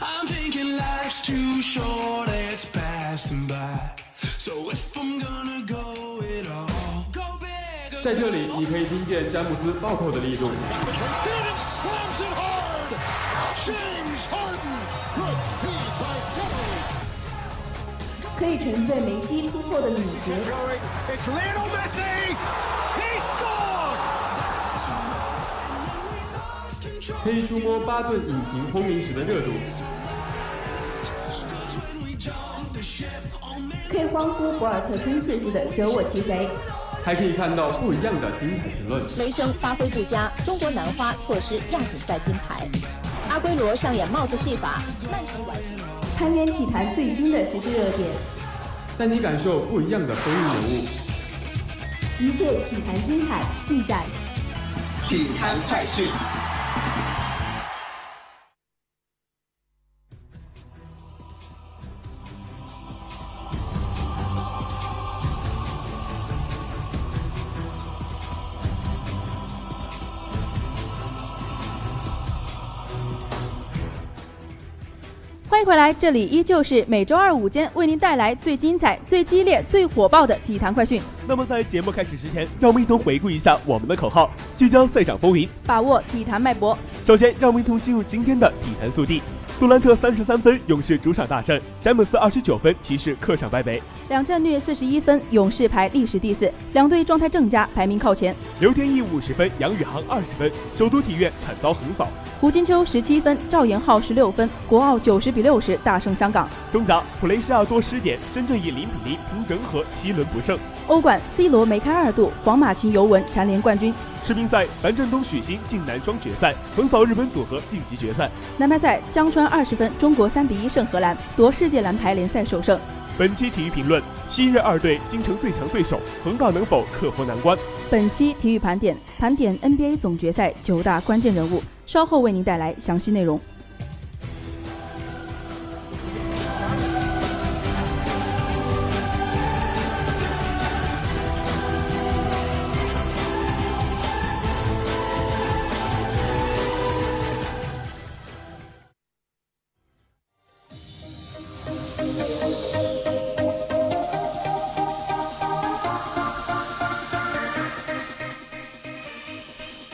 I'm thinking life's too short, it's passing by. So if I'm gonna go it all, go big. or 在这里，你可以听见詹姆斯暴扣的力度， McDavid slams it hard. James Harden. Good feed by Kelly. 可以沉醉梅西突破的敏捷， 可以触摸巴顿引擎轰鸣时的热度，可以欢呼博尔特冲刺时的舍我其谁。还可以看到不一样的精彩评论。雷声发挥不佳，中国男花错失亚锦赛金牌。阿圭罗上演帽子戏法，曼城完戏。攀援体坛最新的时事热点，带你感受不一样的风云人物。一切体坛精彩尽在体坛快讯。回来，这里依旧是每周二午间为您带来最精彩、最激烈、最火爆的体坛快讯，那么在节目开始之前，让我们一同回顾一下我们的口号，聚焦赛场风云。把握体坛脉搏。首先，让我们一同进入今天的体坛速递。杜兰特三十三分，勇士主场大胜；詹姆斯二十九分，骑士客场败北；两战略四十一分，勇士排历史第四，两队状态正佳，排名靠前。刘天翼五十分，杨宇航二十分，首都体院惨遭横扫。胡金秋十七分，赵岩浩十六分，国奥九十比六十大胜香港。中甲，普雷西亚多失点，深圳以零比零平仁和，七轮不胜。欧冠，C 罗梅开二度，皇马擒尤文蝉联冠军。世乒赛，樊振东、许昕进男双决赛，横扫日本组合晋级决赛。男排赛，江川二十分，中国三比一胜荷兰，夺世界男排联赛首胜。本期体育评论：昔日二队京城最强对手，恒大能否克服难关？本期体育盘点盘点 NBA 总决赛九大关键人物，稍后为您带来详细内容。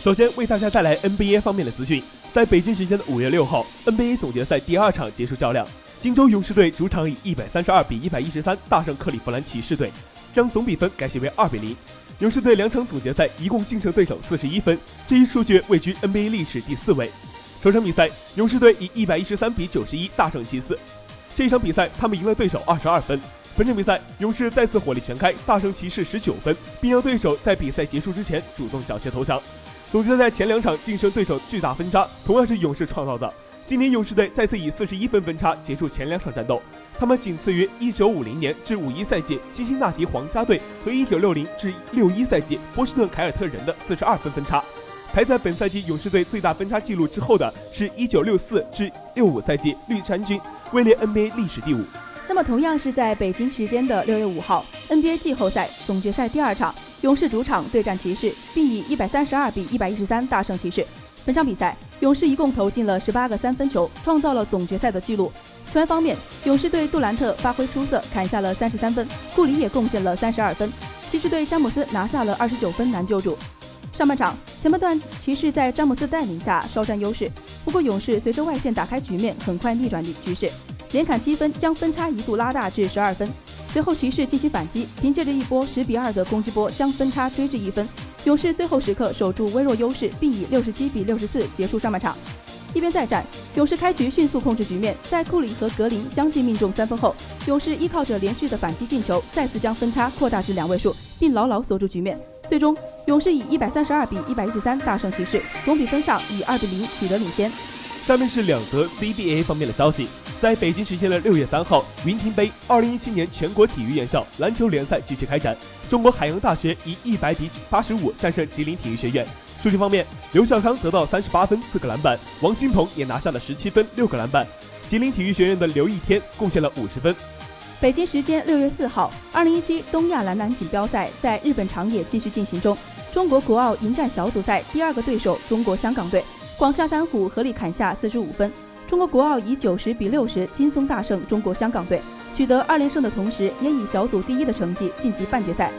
首先为大家带来 NBA 方面的资讯。在北京时间的五月六号，NBA 总决赛第二场结束较量，金州勇士队主场以一百三十二比一百一十三大胜克利夫兰骑士队，将总比分改写为二比零。勇士队两场总决赛一共净胜对手四十一分，这一数据位居 NBA 历史第四位。首场比赛，勇士队以一百一十三比九十一大胜骑士。这一场比赛，他们赢了对手二十二分。本场比赛，勇士再次火力全开，大胜骑士十九分，并让对手在比赛结束之前主动缴械投降。总决赛前两场净胜对手巨大分差，同样是勇士创造的。今年勇士队再次以四十一分分差结束前两场战斗，他们仅次于一九五零年至五一赛季辛辛那提皇家队和一九六零至六一赛季波士顿凯尔特人的四十二分分差。排在本赛季勇士队最大分差纪录之后的是一九六四至六五赛季绿衫军，位列 NBA 历史第五。那么，同样是在北京时间的六月五号，NBA 季后赛总决赛第二场，勇士主场对战骑士，并以一百三十二比一百一十三大胜骑士。本场比赛，勇士一共投进了十八个三分球，创造了总决赛的纪录。球员方面，勇士队杜兰特发挥出色，砍下了三十三分，库里也贡献了三十二分。骑士队詹姆斯拿下了二十九分，难救主。上半场前半段，骑士在詹姆斯带领下稍占优势，不过勇士随着外线打开局面，很快逆转局势。连砍七分，将分差一度拉大至十二分。随后骑士进行反击，凭借着一波十比二的攻击波，将分差追至一分。勇士最后时刻守住微弱优势，并以六十七比六十四结束上半场。一边再战，勇士开局迅速控制局面，在库里和格林相继命中三分后，勇士依靠着连续的反击进球，再次将分差扩大至两位数，并牢牢锁住局面。最终，勇士以一百三十二比一百一十三大胜骑士，总比分上以二比零取得领先。下面是两则 CBA 方面的消息。在北京时间的六月三号，云亭杯二零一七年全国体育院校篮球联赛继续开展。中国海洋大学以一百比八十五战胜吉林体育学院。数据方面，刘孝康得到三十八分、四个篮板，王欣鹏也拿下了十七分、六个篮板。吉林体育学院的刘一天贡献了五十分。北京时间六月四号，二零一七东亚男篮锦标赛在日本长野继续进行中。中国国奥迎战小组赛第二个对手中国香港队，广厦三虎合力砍下四十五分。中国国奥以九十比六十轻松大胜中国香港队，取得二连胜的同时，也以小组第一的成绩晋级半决赛。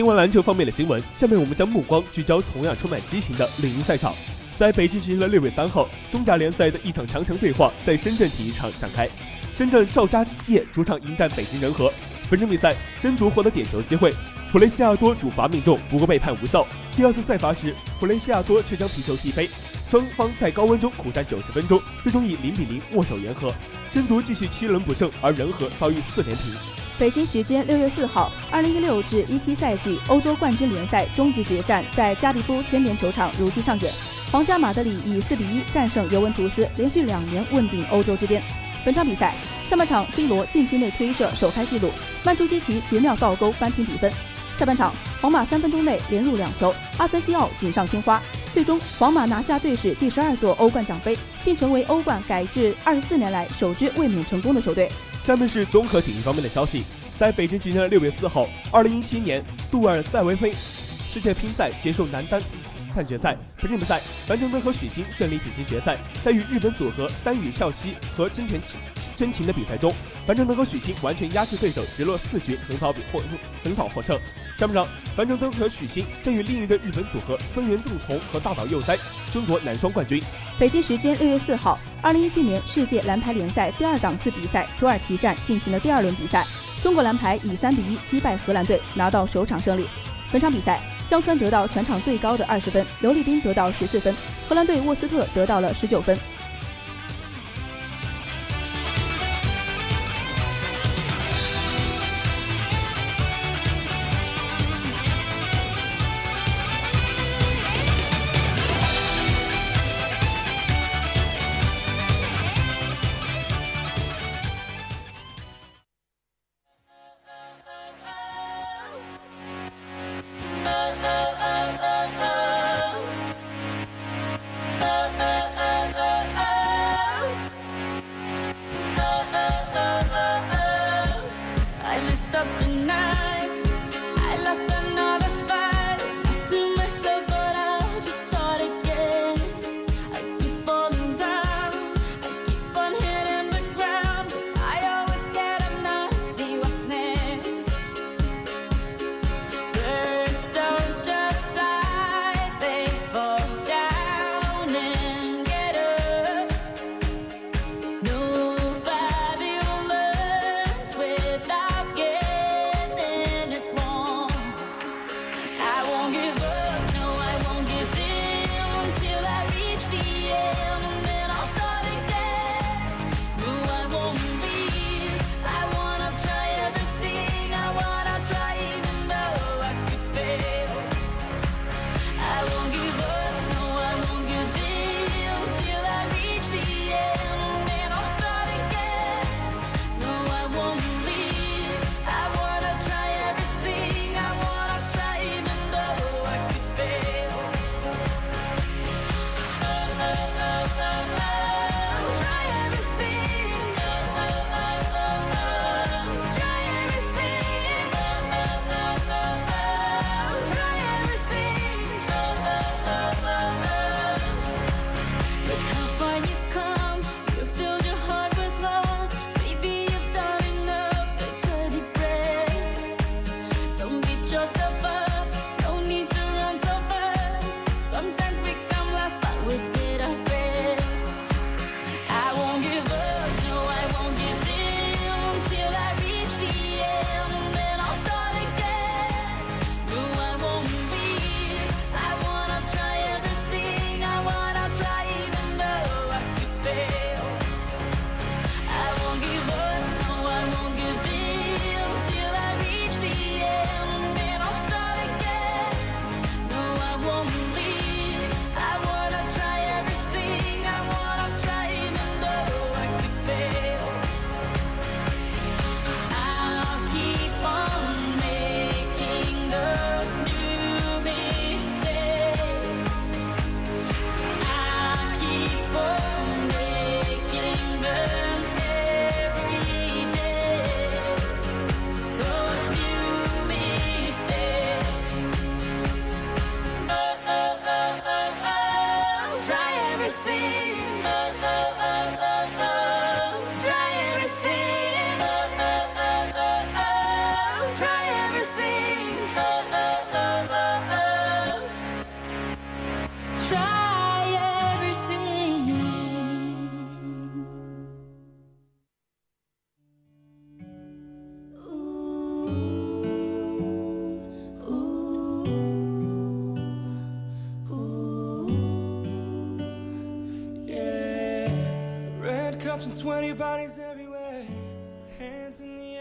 听完篮球方面的新闻，下面我们将目光聚焦同样充满激情的另一赛场。在北京时间的六月三号，中甲联赛的一场强强对话在深圳体育场展开。深圳赵家业主场迎战北京人和。本场比赛，争夺获得点球机会，普雷西亚多主罚命中，不过被判无效。第二次再罚时，普雷西亚多却将皮球踢飞。双方在高温中苦战九十分钟，最终以零比零握手言和。争夺继续七轮不胜，而人和遭遇四连平。北京时间六月四号，二零一六至一七赛季欧洲冠军联赛终极决战在加利夫千年球场如期上演。皇家马德里以四比一战胜尤文图斯，连续两年问鼎欧洲之巅。本场比赛上半场，C 罗禁区内推射首开纪录，曼朱基奇绝妙倒钩扳平比分。下半场，皇马三分钟内连入两球，阿森西奥锦上添花。最终，皇马拿下队史第十二座欧冠奖杯，并成为欧冠改制二十四年来首支卫冕成功的球队。下面是综合体育方面的消息，在北京时间的六月四号，二零一七年杜尔塞维菲世界乒赛结束男单半决赛，本场比赛，樊振东和许昕顺利挺进决赛，在与日本组合丹羽孝希和真田真琴的比赛中，樊振东和许昕完全压制对手，直落四局横扫比获横扫获胜。下半场，樊振东和许昕将与另一个日本组合森原正宏和大岛佑哉争夺男双冠军。北京时间六月四号，二零一七年世界篮排联赛第二档次比赛土耳其站进行了第二轮比赛，中国篮排以三比一击败荷兰队，拿到首场胜利。本场比赛，江川得到全场最高的二十分，刘立斌得到十四分，荷兰队沃斯特得到了十九分。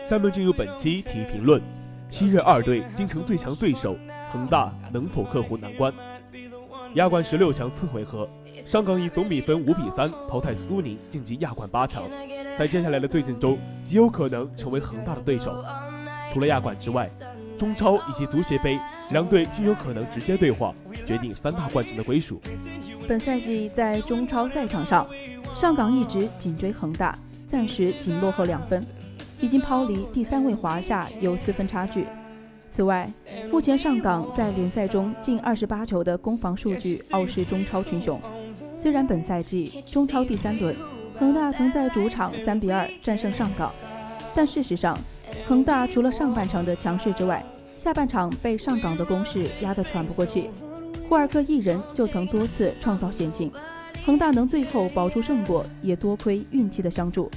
下面进入本期体育评论：昔日二队京城最强对手恒大能否克服难关？亚冠十六强次回合，上港以总比分五比三淘汰苏宁，晋级亚冠八强。在接下来的对阵中，极有可能成为恒大的对手。除了亚冠之外，中超以及足协杯两队均有可能直接对话，决定三大冠军的归属。本赛季在中超赛场上，上港一直紧追恒大，暂时仅落后两分。已经抛离第三位华夏有四分差距。此外，目前上港在联赛中近二十八球的攻防数据傲视中超群雄。虽然本赛季中超第三轮，恒大曾在主场三比二战胜上港，但事实上，恒大除了上半场的强势之外，下半场被上港的攻势压得喘不过气。库尔克一人就曾多次创造险境，恒大能最后保住胜果，也多亏运气的相助。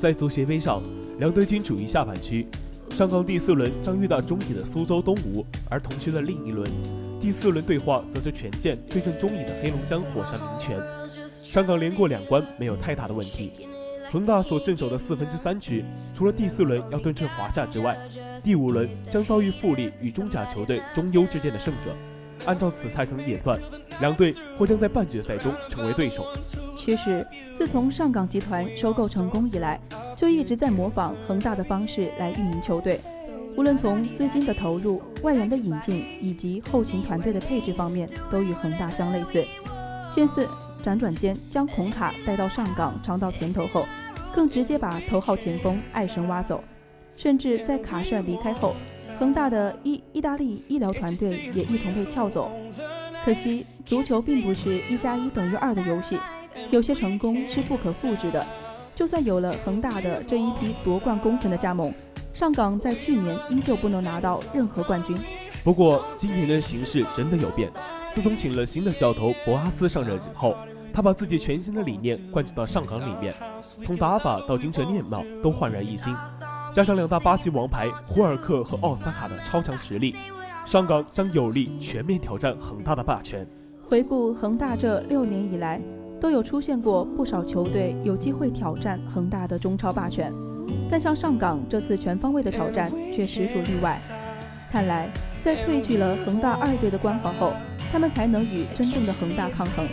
在足协杯上。两队均处于下半区，上港第四轮将遇到中乙的苏州东吴，而同区的另一轮第四轮对话则是权健对阵中乙的黑龙江火山名泉。上港连过两关没有太大的问题。恒大所镇守的四分之三区，除了第四轮要对阵华夏之外，第五轮将遭遇富力与中甲球队中优之间的胜者。按照此赛程演算，两队或将在半决赛中成为对手。其实，自从上港集团收购成功以来，就一直在模仿恒大的方式来运营球队。无论从资金的投入、外援的引进以及后勤团队的配置方面，都与恒大相类似。先是辗转间将孔卡带到上港尝到甜头后，更直接把头号前锋艾神挖走，甚至在卡帅离开后，恒大的意意大利医疗团队也一同被撬走。可惜，足球并不是一加一等于二的游戏。有些成功是不可复制的，就算有了恒大的这一批夺冠功臣的加盟，上港在去年依旧不能拿到任何冠军。不过今年的形势真的有变，自从请了新的教头博阿斯上任之后，他把自己全新的理念灌注到上港里面，从打法到精神面貌都焕然一新，加上两大巴西王牌胡尔克和奥斯卡的超强实力，上港将有力全面挑战恒大的霸权。回顾恒大这六年以来。都有出现过不少球队有机会挑战恒大的中超霸权，但像上港这次全方位的挑战却实属例外。看来，在褪去了恒大二队的光环后，他们才能与真正的恒大抗衡。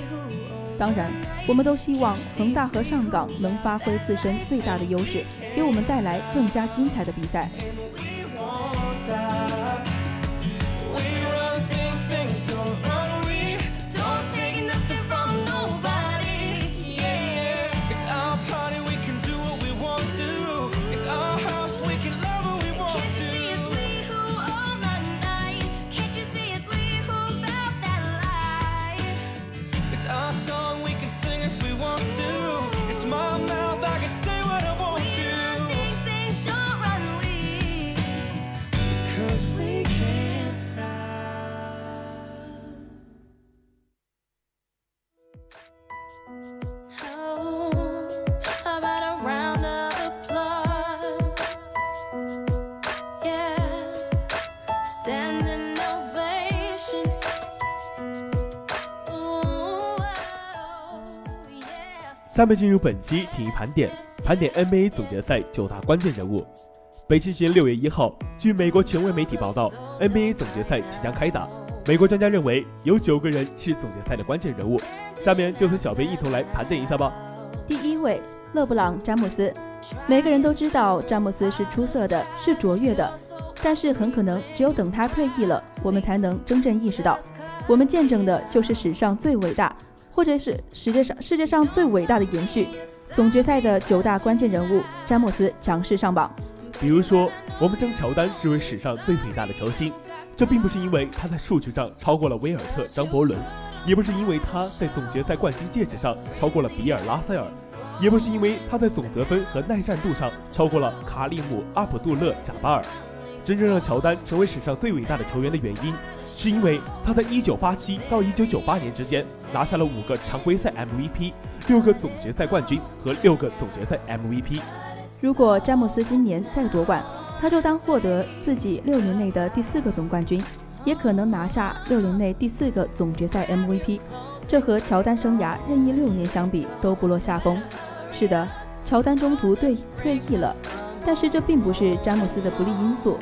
当然，我们都希望恒大和上港能发挥自身最大的优势，给我们带来更加精彩的比赛。下面进入本期体育盘点，盘点 NBA 总决赛九大关键人物。北京时间六月一号，据美国权威媒体报道，NBA 总决赛即将开打。美国专家认为有九个人是总决赛的关键人物。下面就和小编一同来盘点一下吧。第一位，勒布朗·詹姆斯。每个人都知道詹姆斯是出色的，是卓越的，但是很可能只有等他退役了，我们才能真正意识到，我们见证的就是史上最伟大。或者是世界上世界上最伟大的延续，总决赛的九大关键人物，詹姆斯强势上榜。比如说，我们将乔丹视为史上最伟大的球星，这并不是因为他在数据上超过了威尔特、张伯伦，也不是因为他在总决赛冠军戒指上超过了比尔·拉塞尔，也不是因为他在总得分和耐战度上超过了卡利姆·阿卜杜勒·贾巴尔。真正让乔丹成为史上最伟大的球员的原因，是因为他在1987到1998年之间拿下了五个常规赛 MVP、六个总决赛冠军和六个总决赛 MVP。如果詹姆斯今年再夺冠，他就当获得自己六年内的第四个总冠军，也可能拿下六年内第四个总决赛 MVP。这和乔丹生涯任意六年相比都不落下风。是的，乔丹中途退退役了。但是这并不是詹姆斯的不利因素，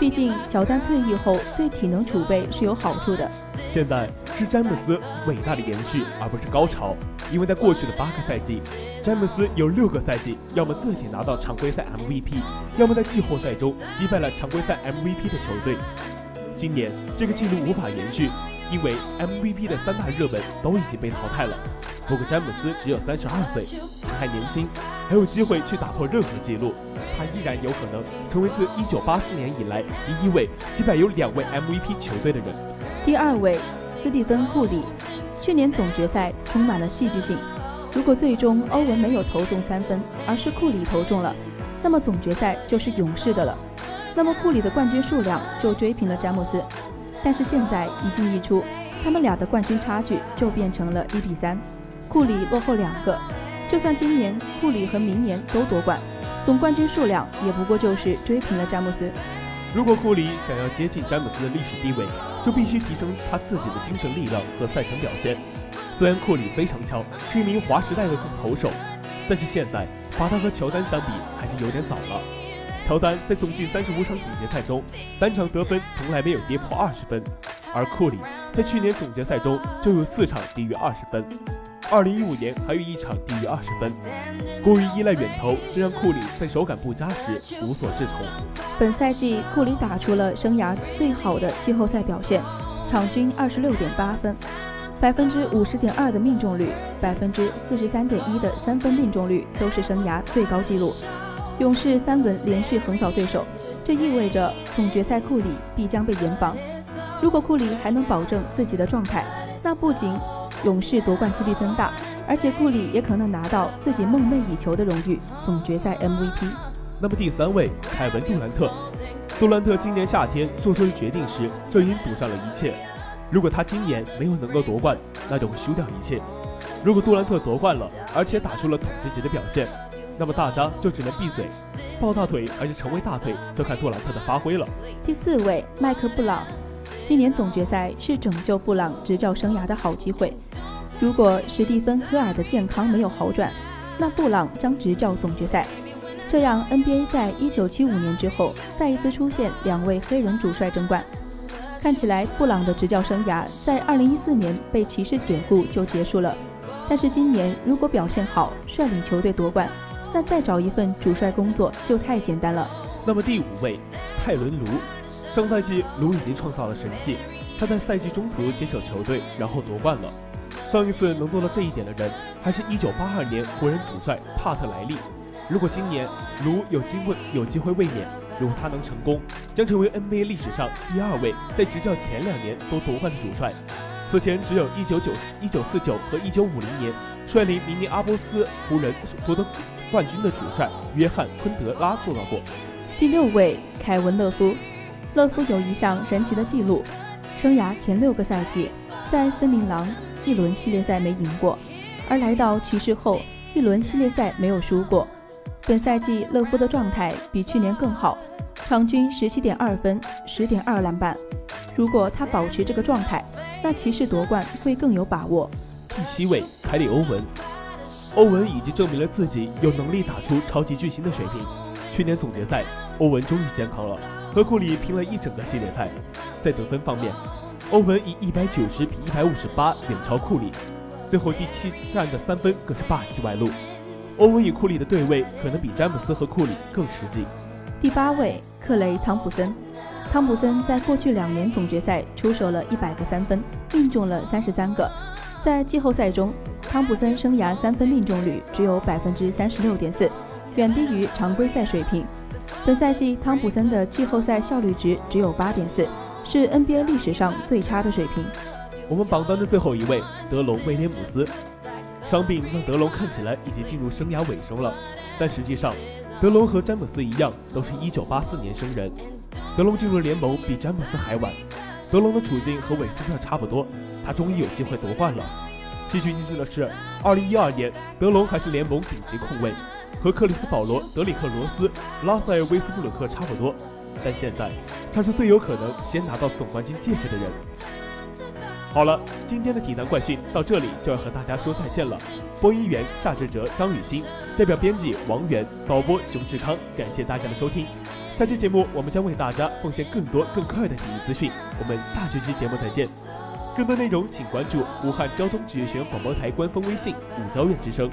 毕竟乔丹退役后对体能储备是有好处的。现在是詹姆斯伟大的延续，而不是高潮。因为在过去的八个赛季，詹姆斯有六个赛季要么自己拿到常规赛 MVP，要么在季后赛中击败了常规赛 MVP 的球队。今年这个记录无法延续，因为 MVP 的三大热门都已经被淘汰了。不过詹姆斯只有三十二岁，他还年轻，还有机会去打破任何记录。他依然有可能成为自1984年以来第一位击败有两位 MVP 球队的人。第二位，斯蒂芬·库里。去年总决赛充满了戏剧性。如果最终欧文没有投中三分，而是库里投中了，那么总决赛就是勇士的了。那么库里的冠军数量就追平了詹姆斯。但是现在一进一出，他们俩的冠军差距就变成了一比三，库里落后两个。就算今年库里和明年都夺冠。总冠军数量也不过就是追平了詹姆斯。如果库里想要接近詹姆斯的历史地位，就必须提升他自己的精神力量和赛场表现。虽然库里非常强，是一名划时代的投手，但是现在把他和乔丹相比还是有点早了。乔丹在总计三十五场总决赛中，单场得分从来没有跌破二十分，而库里在去年总决赛中就有四场低于二十分。二零一五年还有一场低于二十分，过于依赖远投，这让库里在手感不佳时无所适从。本赛季库里打出了生涯最好的季后赛表现，场均二十六点八分，百分之五十点二的命中率，百分之四十三点一的三分命中率都是生涯最高纪录。勇士三轮连续横扫对手，这意味着总决赛库里必将被严防。如果库里还能保证自己的状态，那不仅勇士夺冠几率增大，而且库里也可能拿到自己梦寐以求的荣誉——总决赛 MVP。那么第三位，凯文·杜兰特。杜兰特今年夏天做出的决定时，就已经赌上了一切。如果他今年没有能够夺冠，那就会输掉一切。如果杜兰特夺冠了，而且打出了统治级的表现，那么大家就只能闭嘴，抱大腿还是成为大腿，就看杜兰特的发挥了。第四位，麦克布朗。今年总决赛是拯救布朗执教生涯的好机会。如果史蒂芬·科尔的健康没有好转，那布朗将执教总决赛。这样，NBA 在一九七五年之后再一次出现两位黑人主帅争冠。看起来，布朗的执教生涯在二零一四年被骑士解雇就结束了。但是今年如果表现好，率领球队夺冠，那再找一份主帅工作就太简单了。那么第五位，泰伦·卢。上赛季，卢已经创造了神迹。他在赛季中途接手球队，然后夺冠了。上一次能做到这一点的人，还是一九八二年湖人主帅帕特莱利。如果今年卢有机会有机会卫冕，如果他能成功，将成为 NBA 历史上第二位在执教前两年都夺冠的主帅。此前只有一九九一九四九和一九五零年率领明尼阿波斯湖人夺得冠军的主帅约翰昆德拉做到过。第六位，凯文勒夫。勒夫有一项神奇的记录，生涯前六个赛季在森林狼一轮系列赛没赢过，而来到骑士后一轮系列赛没有输过。本赛季勒夫的状态比去年更好，场均十七点二分，十点二篮板。如果他保持这个状态，那骑士夺冠会更有把握。第七位，凯里欧文。欧文已经证明了自己有能力打出超级巨星的水平。去年总决赛，欧文终于健康了。和库里拼了一整个系列赛，在得分方面，欧文以一百九十比一百五十八远超库里，最后第七战的三分更是霸气外露。欧文与库里的对位可能比詹姆斯和库里更实际。第八位，克雷·汤普森。汤普森在过去两年总决赛出手了一百个三分，命中了三十三个。在季后赛中，汤普森生涯三分命中率只有百分之三十六点四，远低于常规赛水平。本赛季汤普森的季后赛效率值只有八点四，是 NBA 历史上最差的水平。我们榜单的最后一位，德隆·威廉姆斯。伤病让德隆看起来已经进入生涯尾声了，但实际上，德隆和詹姆斯一样，都是一九八四年生人。德隆进入联盟比詹姆斯还晚。德隆的处境和韦斯特差不多，他终于有机会夺冠了。戏剧性的是，二零一二年，德隆还是联盟顶级控卫，和克里斯保罗、德里克罗斯、拉塞尔威斯布鲁克差不多。但现在，他是最有可能先拿到总冠军戒指的人。好了，今天的体坛快讯到这里就要和大家说再见了。播音员夏志哲、张雨欣，代表编辑王源，导播熊志康，感谢大家的收听。下期节目我们将为大家奉献更多更快的体育资讯，我们下学期节目再见。更多内容请关注武汉交通职业学院广播台官方微信“武交院之声”。